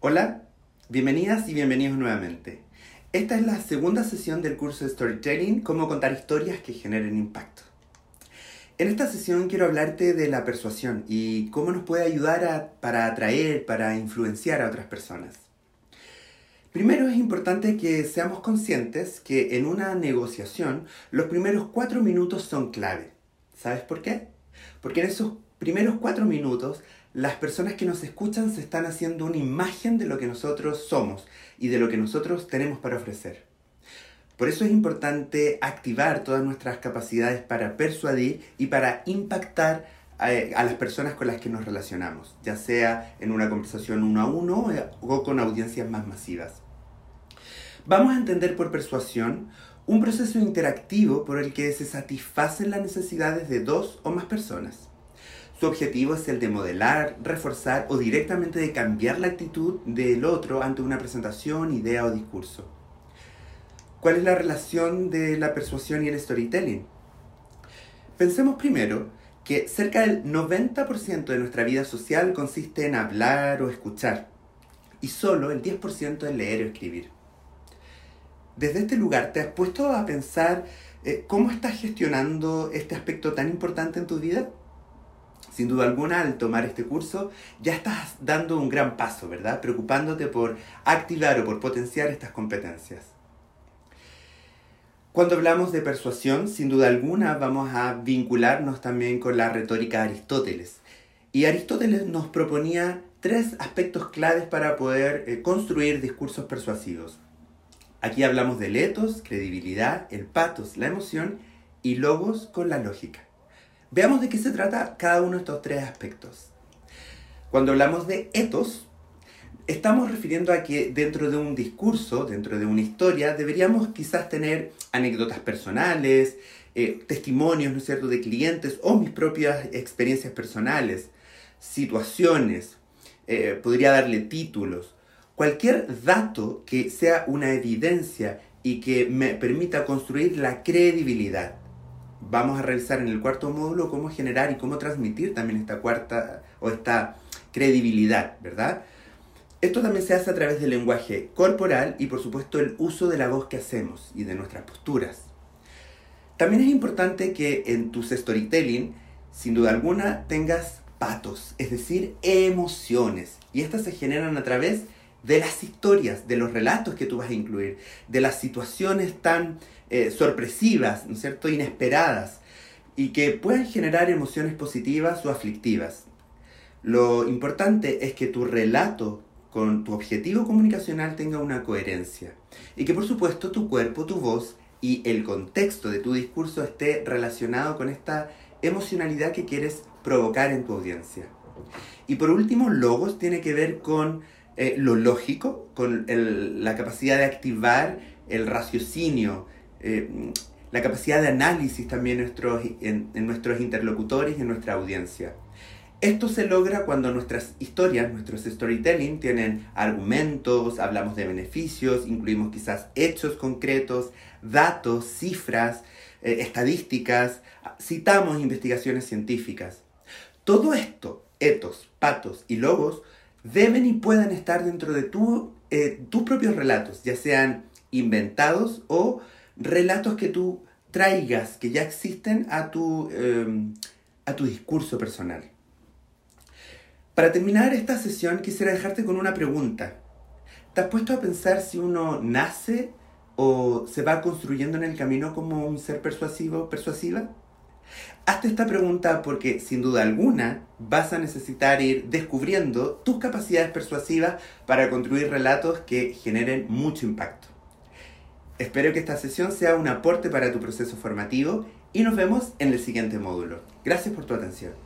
Hola, bienvenidas y bienvenidos nuevamente. Esta es la segunda sesión del curso de Storytelling, cómo contar historias que generen impacto. En esta sesión quiero hablarte de la persuasión y cómo nos puede ayudar para atraer, para influenciar a otras personas. Primero es importante que seamos conscientes que en una negociación los primeros cuatro minutos son clave. ¿Sabes por qué? Porque en esos primeros cuatro minutos las personas que nos escuchan se están haciendo una imagen de lo que nosotros somos y de lo que nosotros tenemos para ofrecer. Por eso es importante activar todas nuestras capacidades para persuadir y para impactar eh, a, las personas con las que nos relacionamos, ya sea en una conversación uno a uno eh, o con audiencias más masivas. Vamos a entender por persuasión un proceso interactivo por el que se satisfacen las necesidades de dos o más personas. Su objetivo es el de modelar, reforzar o directamente de cambiar la actitud del otro ante una presentación, idea o discurso. ¿Cuál es la relación de la persuasión y el storytelling? Pensemos primero que cerca del 90% de nuestra vida social consiste en hablar o escuchar y solo el 10% en leer o escribir. Desde este lugar, ¿te has puesto a pensar eh, cómo estás gestionando este aspecto tan importante en tu vida? Sin duda alguna, al tomar este curso, ya estás dando un gran paso, ¿verdad? Preocupándote por activar o por potenciar estas competencias. Cuando hablamos de persuasión, sin duda alguna, vamos a vincularnos también con la retórica de Aristóteles. Y Aristóteles nos proponía tres aspectos claves para poder eh, construir discursos persuasivos. Aquí hablamos del etos, credibilidad, el patos, la emoción y logos con la lógica. Veamos de qué se trata cada uno de estos tres aspectos. Cuando hablamos de etos, estamos refiriendo a que dentro de un discurso, dentro de una historia, deberíamos quizás tener anécdotas personales, eh, testimonios, ¿no es cierto?, de clientes o mis propias experiencias personales, situaciones, eh, podría darle títulos, cualquier dato que sea una evidencia y que me permita construir la credibilidad vamos a revisar en el cuarto módulo cómo generar y cómo transmitir también esta cuarta o esta credibilidad, ¿verdad? Esto también se hace a través del lenguaje corporal y por supuesto el uso de la voz que hacemos y de nuestras posturas. También es importante que en tus storytelling, sin duda alguna, tengas patos, es decir, emociones. Y estas se generan a través de las historias, de los relatos que tú vas a incluir, de las situaciones tan eh, sorpresivas, ¿no es cierto?, inesperadas, y que puedan generar emociones positivas o aflictivas. Lo importante es que tu relato con tu objetivo comunicacional tenga una coherencia y que por supuesto tu cuerpo, tu voz y el contexto de tu discurso esté relacionado con esta emocionalidad que quieres provocar en tu audiencia. Y por último, logos tiene que ver con eh, lo lógico, con la capacidad de activar el raciocinio, eh, la capacidad de análisis también nuestros, en, nuestros interlocutores y en nuestra audiencia. Esto se logra cuando nuestras historias, nuestros storytelling, tienen argumentos, hablamos de beneficios, incluimos quizás hechos concretos, datos, cifras, eh, estadísticas, citamos investigaciones científicas. Todo esto, etos, patos y logos, deben y pueden estar dentro de eh, tus propios relatos, ya sean inventados o relatos que tú traigas, que ya existen a tu, em, a tu discurso personal. Para terminar esta sesión quisiera dejarte con una pregunta. ¿Te has puesto a pensar si uno nace o se va construyendo en el camino como un ser persuasivo, persuasiva? Hazte esta pregunta porque sin duda alguna vas a necesitar ir descubriendo tus capacidades persuasivas para construir relatos que generen mucho impacto. Espero que esta sesión sea un aporte para tu proceso formativo y nos vemos en el siguiente módulo. Gracias por tu atención.